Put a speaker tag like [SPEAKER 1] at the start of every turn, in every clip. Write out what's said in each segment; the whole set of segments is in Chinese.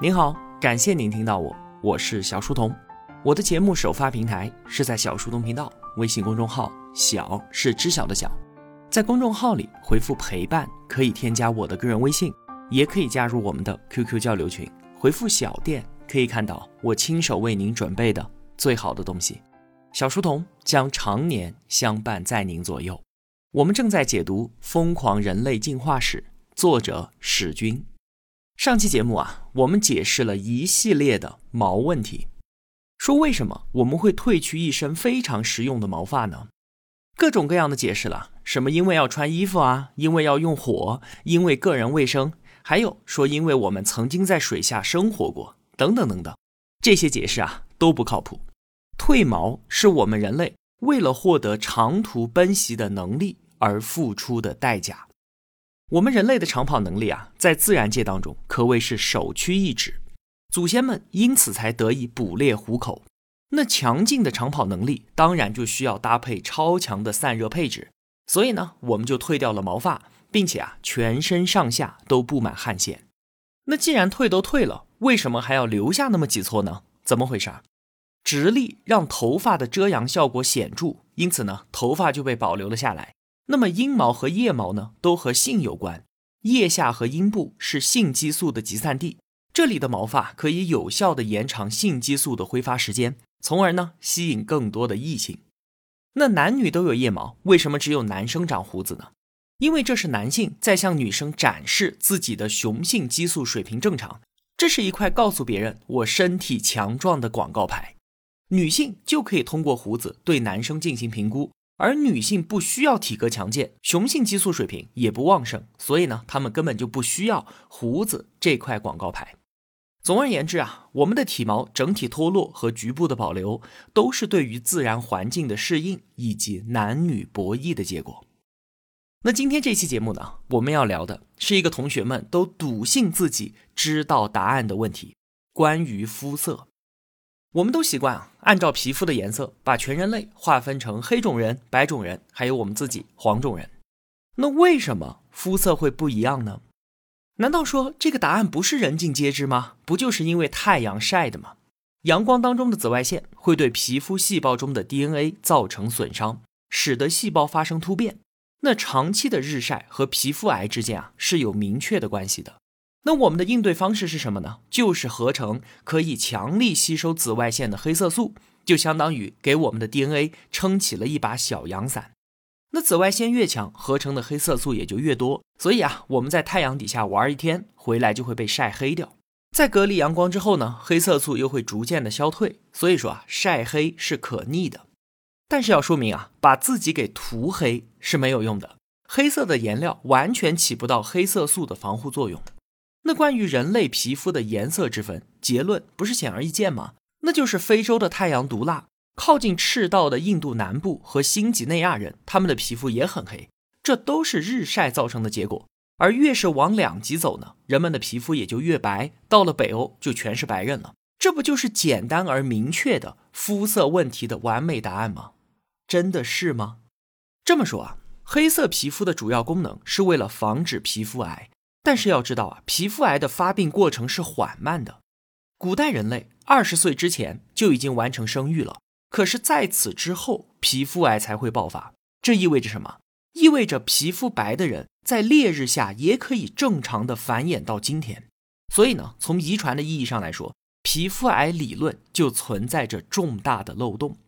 [SPEAKER 1] 您好，感谢您听到我，我是小书童。我的节目首发平台是在小书童频道微信公众号，小是知晓的小，在公众号里回复陪伴，可以添加我的个人微信，也可以加入我们的 QQ 交流群。回复小店可以看到我亲手为您准备的最好的东西。小书童将常年相伴在您左右。我们正在解读《疯狂人类进化史》，作者史军。上期节目啊，我们解释了一系列的毛问题，说为什么我们会褪去一身非常实用的毛发呢？各种各样的解释了，什么因为要穿衣服啊，因为要用火，因为个人卫生，还有说因为我们曾经在水下生活过，等等等等，这些解释啊都不靠谱。褪毛是我们人类为了获得长途奔袭的能力而付出的代价。我们人类的长跑能力啊，在自然界当中可谓是首屈一指，祖先们因此才得以捕猎虎口。那强劲的长跑能力，当然就需要搭配超强的散热配置。所以呢，我们就褪掉了毛发，并且啊，全身上下都布满汗腺。那既然褪都褪了，为什么还要留下那么几撮呢？怎么回事？直立让头发的遮阳效果显著，因此呢，头发就被保留了下来。那么阴毛和腋毛呢，都和性有关。腋下和阴部是性激素的集散地，这里的毛发可以有效的延长性激素的挥发时间，从而呢吸引更多的异性。那男女都有腋毛，为什么只有男生长胡子呢？因为这是男性在向女生展示自己的雄性激素水平正常，这是一块告诉别人我身体强壮的广告牌。女性就可以通过胡子对男生进行评估。而女性不需要体格强健，雄性激素水平也不旺盛，所以呢，她们根本就不需要胡子这块广告牌。总而言之啊，我们的体毛整体脱落和局部的保留，都是对于自然环境的适应以及男女博弈的结果。那今天这期节目呢，我们要聊的是一个同学们都笃信自己知道答案的问题，关于肤色。我们都习惯啊，按照皮肤的颜色把全人类划分成黑种人、白种人，还有我们自己黄种人。那为什么肤色会不一样呢？难道说这个答案不是人尽皆知吗？不就是因为太阳晒的吗？阳光当中的紫外线会对皮肤细胞中的 DNA 造成损伤，使得细胞发生突变。那长期的日晒和皮肤癌之间啊是有明确的关系的。那我们的应对方式是什么呢？就是合成可以强力吸收紫外线的黑色素，就相当于给我们的 DNA 撑起了一把小阳伞。那紫外线越强，合成的黑色素也就越多。所以啊，我们在太阳底下玩一天，回来就会被晒黑掉。在隔离阳光之后呢，黑色素又会逐渐的消退。所以说啊，晒黑是可逆的。但是要说明啊，把自己给涂黑是没有用的。黑色的颜料完全起不到黑色素的防护作用。那关于人类皮肤的颜色之分，结论不是显而易见吗？那就是非洲的太阳毒辣，靠近赤道的印度南部和新几内亚人，他们的皮肤也很黑，这都是日晒造成的结果。而越是往两极走呢，人们的皮肤也就越白，到了北欧就全是白人了。这不就是简单而明确的肤色问题的完美答案吗？真的是吗？这么说啊，黑色皮肤的主要功能是为了防止皮肤癌。但是要知道啊，皮肤癌的发病过程是缓慢的。古代人类二十岁之前就已经完成生育了，可是在此之后，皮肤癌才会爆发。这意味着什么？意味着皮肤白的人在烈日下也可以正常的繁衍到今天。所以呢，从遗传的意义上来说，皮肤癌理论就存在着重大的漏洞。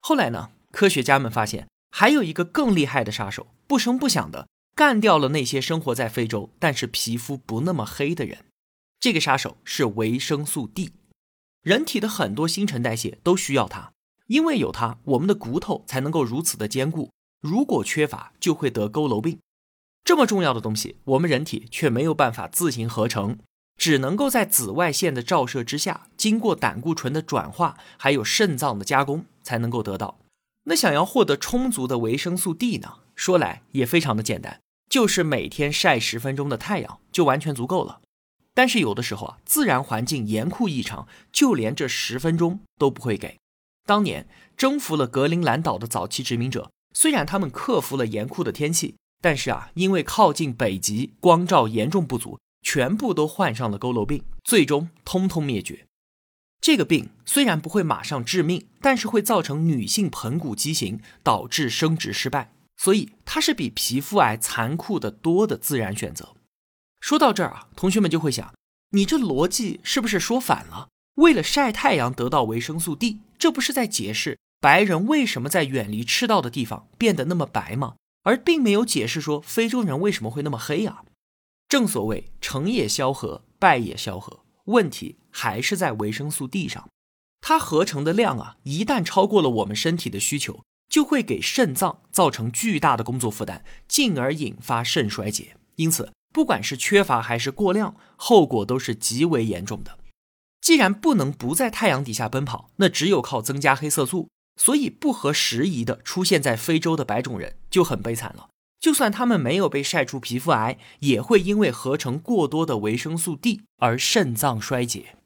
[SPEAKER 1] 后来呢，科学家们发现还有一个更厉害的杀手，不声不响的。干掉了那些生活在非洲但是皮肤不那么黑的人，这个杀手是维生素 D。人体的很多新陈代谢都需要它，因为有它，我们的骨头才能够如此的坚固。如果缺乏，就会得佝偻病。这么重要的东西，我们人体却没有办法自行合成，只能够在紫外线的照射之下，经过胆固醇的转化，还有肾脏的加工，才能够得到。那想要获得充足的维生素 D 呢？说来也非常的简单。就是每天晒十分钟的太阳就完全足够了，但是有的时候啊，自然环境严酷异常，就连这十分钟都不会给。当年征服了格陵兰岛的早期殖民者，虽然他们克服了严酷的天气，但是啊，因为靠近北极，光照严重不足，全部都患上了佝偻病，最终通通灭绝。这个病虽然不会马上致命，但是会造成女性盆骨畸形，导致生殖失败，所以它是比皮肤癌残酷的多的自然选择。说到这儿啊，同学们就会想，你这逻辑是不是说反了？为了晒太阳得到维生素 D，这不是在解释白人为什么在远离赤道的地方变得那么白吗？而并没有解释说非洲人为什么会那么黑啊？正所谓成也萧何，败也萧何，问题还是在维生素 D 上，它合成的量啊，一旦超过了我们身体的需求，就会给肾脏造成巨大的工作负担，进而引发肾衰竭。因此，不管是缺乏还是过量，后果都是极为严重的。既然不能不在太阳底下奔跑，那只有靠增加黑色素，所以不合时宜的出现在非洲的白种人就很悲惨了。就算他们没有被晒出皮肤癌，也会因为合成过多的维生素 D 而肾脏衰竭。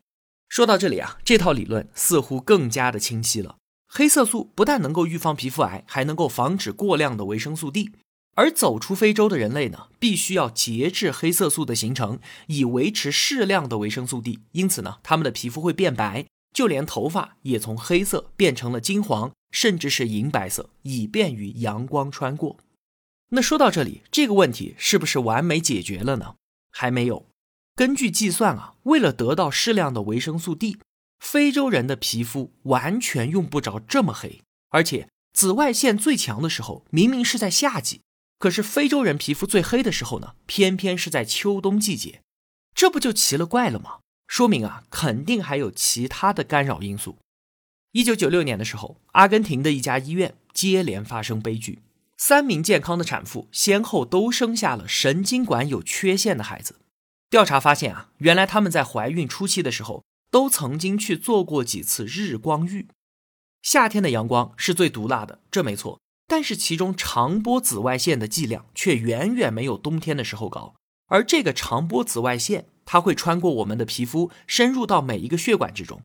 [SPEAKER 1] 说到这里啊，这套理论似乎更加的清晰了。黑色素不但能够预防皮肤癌，还能够防止过量的维生素 D。而走出非洲的人类呢，必须要节制黑色素的形成，以维持适量的维生素 D。因此呢，他们的皮肤会变白，就连头发也从黑色变成了金黄，甚至是银白色，以便于阳光穿过。那说到这里，这个问题是不是完美解决了呢？还没有。根据计算啊，为了得到适量的维生素 D，非洲人的皮肤完全用不着这么黑。而且紫外线最强的时候，明明是在夏季，可是非洲人皮肤最黑的时候呢，偏偏是在秋冬季节。这不就奇了怪了吗？说明啊，肯定还有其他的干扰因素。一九九六年的时候，阿根廷的一家医院接连发生悲剧。三名健康的产妇先后都生下了神经管有缺陷的孩子。调查发现啊，原来他们在怀孕初期的时候都曾经去做过几次日光浴。夏天的阳光是最毒辣的，这没错。但是其中长波紫外线的剂量却远远没有冬天的时候高。而这个长波紫外线，它会穿过我们的皮肤，深入到每一个血管之中，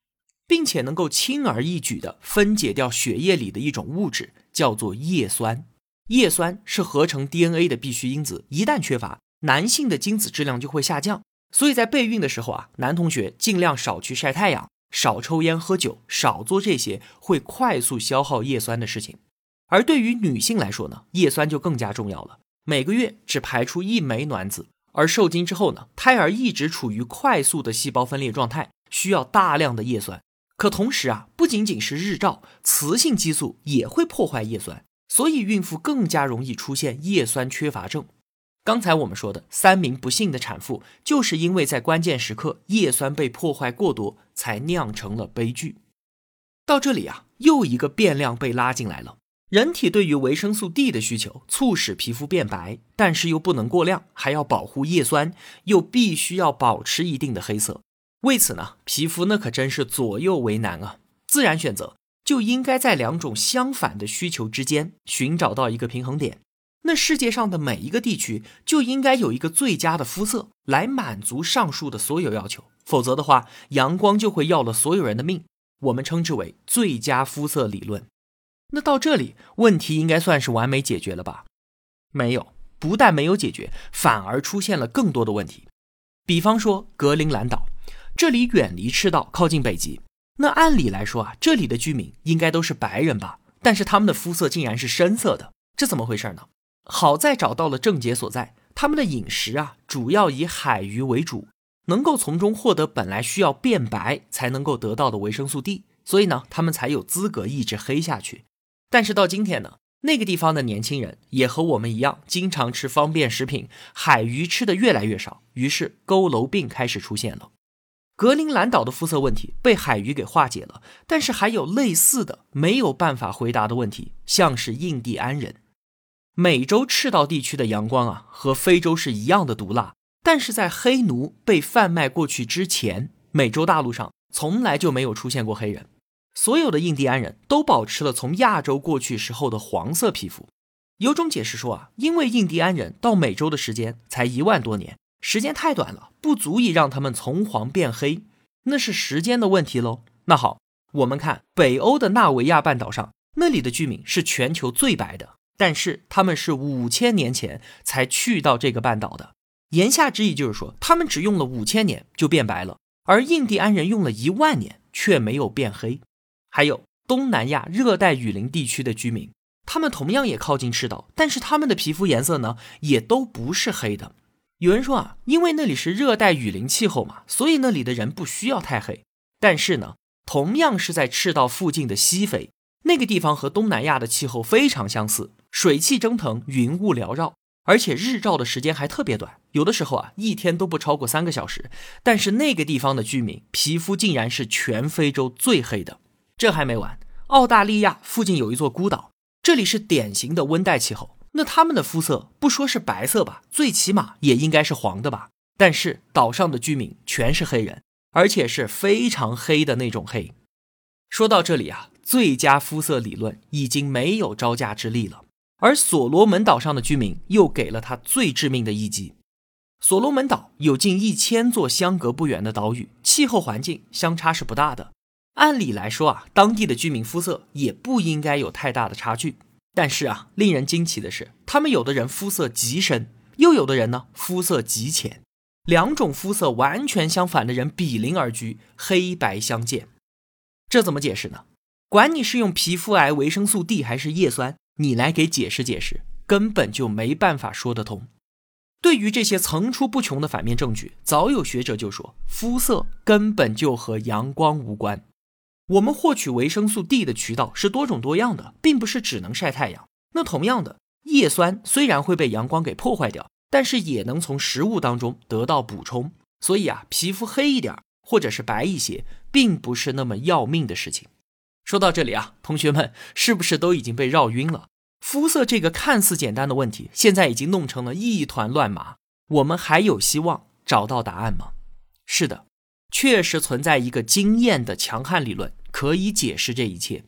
[SPEAKER 1] 并且能够轻而易举地分解掉血液里的一种物质，叫做叶酸。叶酸是合成 DNA 的必需因子，一旦缺乏，男性的精子质量就会下降。所以在备孕的时候啊，男同学尽量少去晒太阳，少抽烟喝酒，少做这些会快速消耗叶酸的事情。而对于女性来说呢，叶酸就更加重要了。每个月只排出一枚卵子，而受精之后呢，胎儿一直处于快速的细胞分裂状态，需要大量的叶酸。可同时啊，不仅仅是日照，雌性激素也会破坏叶酸。所以，孕妇更加容易出现叶酸缺乏症。刚才我们说的三名不幸的产妇，就是因为在关键时刻叶酸被破坏过多，才酿成了悲剧。到这里啊，又一个变量被拉进来了。人体对于维生素 D 的需求，促使皮肤变白，但是又不能过量，还要保护叶酸，又必须要保持一定的黑色。为此呢，皮肤那可真是左右为难啊。自然选择。就应该在两种相反的需求之间寻找到一个平衡点。那世界上的每一个地区就应该有一个最佳的肤色来满足上述的所有要求，否则的话，阳光就会要了所有人的命。我们称之为最佳肤色理论。那到这里，问题应该算是完美解决了吧？没有，不但没有解决，反而出现了更多的问题。比方说格陵兰岛，这里远离赤道，靠近北极。那按理来说啊，这里的居民应该都是白人吧？但是他们的肤色竟然是深色的，这怎么回事呢？好在找到了症结所在，他们的饮食啊，主要以海鱼为主，能够从中获得本来需要变白才能够得到的维生素 D，所以呢，他们才有资格一直黑下去。但是到今天呢，那个地方的年轻人也和我们一样，经常吃方便食品，海鱼吃的越来越少，于是佝偻病开始出现了。格陵兰岛的肤色问题被海鱼给化解了，但是还有类似的没有办法回答的问题，像是印第安人。美洲赤道地区的阳光啊，和非洲是一样的毒辣，但是在黑奴被贩卖过去之前，美洲大陆上从来就没有出现过黑人。所有的印第安人都保持了从亚洲过去时候的黄色皮肤。有种解释说啊，因为印第安人到美洲的时间才一万多年。时间太短了，不足以让他们从黄变黑，那是时间的问题喽。那好，我们看北欧的纳维亚半岛上，那里的居民是全球最白的，但是他们是五千年前才去到这个半岛的。言下之意就是说，他们只用了五千年就变白了。而印第安人用了一万年却没有变黑。还有东南亚热带雨林地区的居民，他们同样也靠近赤道，但是他们的皮肤颜色呢，也都不是黑的。有人说啊，因为那里是热带雨林气候嘛，所以那里的人不需要太黑。但是呢，同样是在赤道附近的西非，那个地方和东南亚的气候非常相似，水汽蒸腾，云雾缭绕，而且日照的时间还特别短，有的时候啊，一天都不超过三个小时。但是那个地方的居民皮肤竟然是全非洲最黑的。这还没完，澳大利亚附近有一座孤岛，这里是典型的温带气候。那他们的肤色不说是白色吧，最起码也应该是黄的吧。但是岛上的居民全是黑人，而且是非常黑的那种黑。说到这里啊，最佳肤色理论已经没有招架之力了。而所罗门岛上的居民又给了他最致命的一击。所罗门岛有近一千座相隔不远的岛屿，气候环境相差是不大的。按理来说啊，当地的居民肤色也不应该有太大的差距。但是啊，令人惊奇的是，他们有的人肤色极深，又有的人呢肤色极浅，两种肤色完全相反的人比邻而居，黑白相间。这怎么解释呢？管你是用皮肤癌、维生素 D 还是叶酸，你来给解释解释，根本就没办法说得通。对于这些层出不穷的反面证据，早有学者就说，肤色根本就和阳光无关。我们获取维生素 D 的渠道是多种多样的，并不是只能晒太阳。那同样的，叶酸虽然会被阳光给破坏掉，但是也能从食物当中得到补充。所以啊，皮肤黑一点或者是白一些，并不是那么要命的事情。说到这里啊，同学们是不是都已经被绕晕了？肤色这个看似简单的问题，现在已经弄成了一团乱麻。我们还有希望找到答案吗？是的。确实存在一个惊艳的强悍理论，可以解释这一切。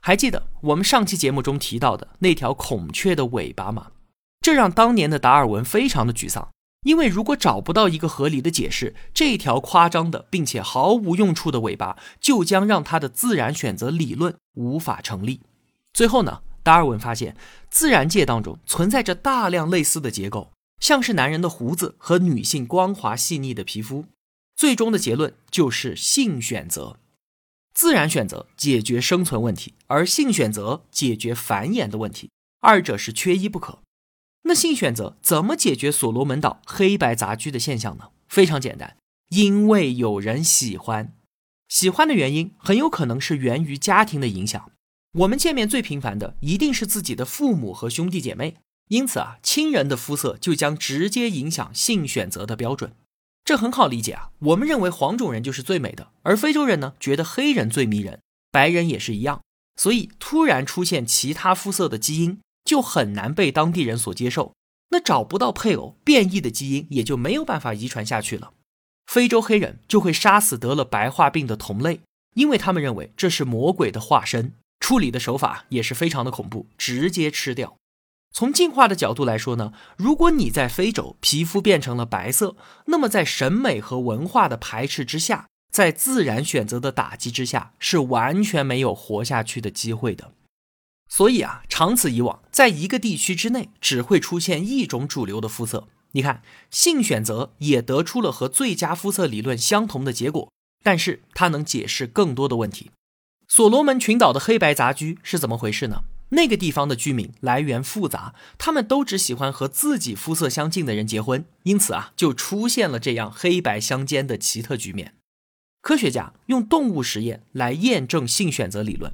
[SPEAKER 1] 还记得我们上期节目中提到的那条孔雀的尾巴吗？这让当年的达尔文非常的沮丧，因为如果找不到一个合理的解释，这条夸张的并且毫无用处的尾巴就将让他的自然选择理论无法成立。最后呢，达尔文发现自然界当中存在着大量类似的结构，像是男人的胡子和女性光滑细腻的皮肤。最终的结论就是性选择，自然选择解决生存问题，而性选择解决繁衍的问题，二者是缺一不可。那性选择怎么解决所罗门岛黑白杂居的现象呢？非常简单，因为有人喜欢，喜欢的原因很有可能是源于家庭的影响。我们见面最频繁的一定是自己的父母和兄弟姐妹，因此啊，亲人的肤色就将直接影响性选择的标准。这很好理解啊，我们认为黄种人就是最美的，而非洲人呢觉得黑人最迷人，白人也是一样。所以突然出现其他肤色的基因，就很难被当地人所接受。那找不到配偶，变异的基因也就没有办法遗传下去了。非洲黑人就会杀死得了白化病的同类，因为他们认为这是魔鬼的化身。处理的手法也是非常的恐怖，直接吃掉。从进化的角度来说呢，如果你在非洲皮肤变成了白色，那么在审美和文化的排斥之下，在自然选择的打击之下，是完全没有活下去的机会的。所以啊，长此以往，在一个地区之内只会出现一种主流的肤色。你看，性选择也得出了和最佳肤色理论相同的结果，但是它能解释更多的问题。所罗门群岛的黑白杂居是怎么回事呢？那个地方的居民来源复杂，他们都只喜欢和自己肤色相近的人结婚，因此啊，就出现了这样黑白相间的奇特局面。科学家用动物实验来验证性选择理论，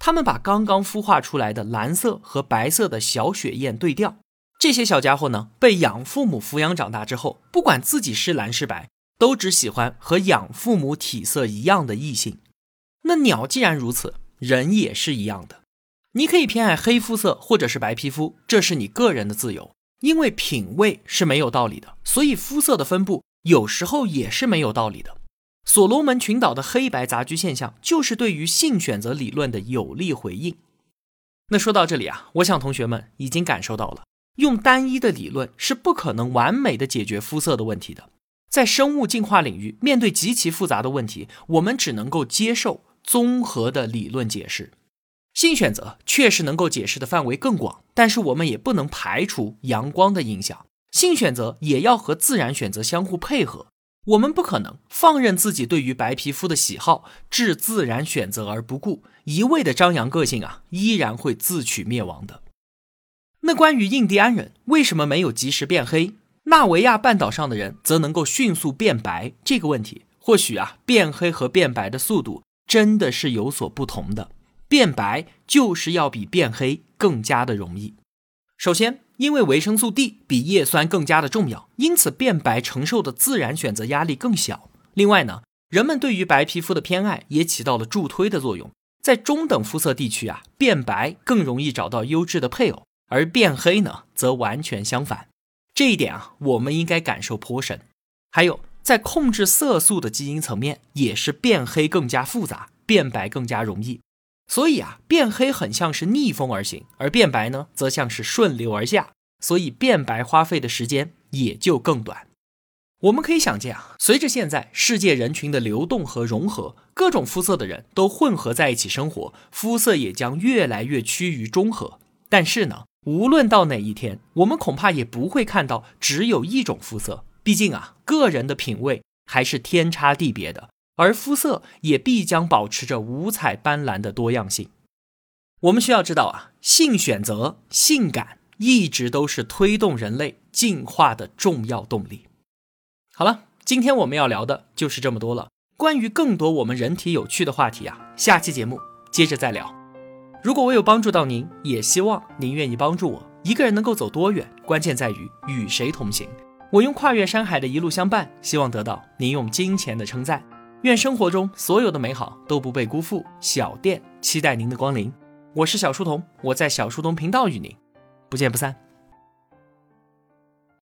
[SPEAKER 1] 他们把刚刚孵化出来的蓝色和白色的小雪燕对调，这些小家伙呢，被养父母抚养长大之后，不管自己是蓝是白，都只喜欢和养父母体色一样的异性。那鸟既然如此，人也是一样的。你可以偏爱黑肤色或者是白皮肤，这是你个人的自由。因为品味是没有道理的，所以肤色的分布有时候也是没有道理的。所罗门群岛的黑白杂居现象，就是对于性选择理论的有力回应。那说到这里啊，我想同学们已经感受到了，用单一的理论是不可能完美的解决肤色的问题的。在生物进化领域，面对极其复杂的问题，我们只能够接受综合的理论解释。性选择确实能够解释的范围更广，但是我们也不能排除阳光的影响。性选择也要和自然选择相互配合。我们不可能放任自己对于白皮肤的喜好置自然选择而不顾，一味的张扬个性啊，依然会自取灭亡的。那关于印第安人为什么没有及时变黑，纳维亚半岛上的人则能够迅速变白这个问题，或许啊，变黑和变白的速度真的是有所不同的。变白就是要比变黑更加的容易。首先，因为维生素 D 比叶酸更加的重要，因此变白承受的自然选择压力更小。另外呢，人们对于白皮肤的偏爱也起到了助推的作用。在中等肤色地区啊，变白更容易找到优质的配偶。而变黑呢，则完全相反。这一点啊，我们应该感受颇深。还有，在控制色素的基因层面，也是变黑更加复杂，变白更加容易。所以啊，变黑很像是逆风而行，而变白呢，则像是顺流而下。所以变白花费的时间也就更短。我们可以想见啊，随着现在世界人群的流动和融合，各种肤色的人都混合在一起生活，肤色也将越来越趋于中和。但是呢？无论到哪一天，我们恐怕也不会看到只有一种肤色。毕竟啊，个人的品味还是天差地别的，而肤色也必将保持着五彩斑斓的多样性。我们需要知道啊，性选择、性感一直都是推动人类进化的重要动力。好了，今天我们要聊的就是这么多了。关于更多我们人体有趣的话题啊，下期节目接着再聊。如果我有帮助到您，也希望您愿意帮助我。一个人能够走多远，关键在于与谁同行。我用跨越山海的一路相伴，希望得到您用金钱的称赞。愿生活中所有的美好都不被辜负。小店期待您的光临。我是小书童，我在小书童频道与您不见不散。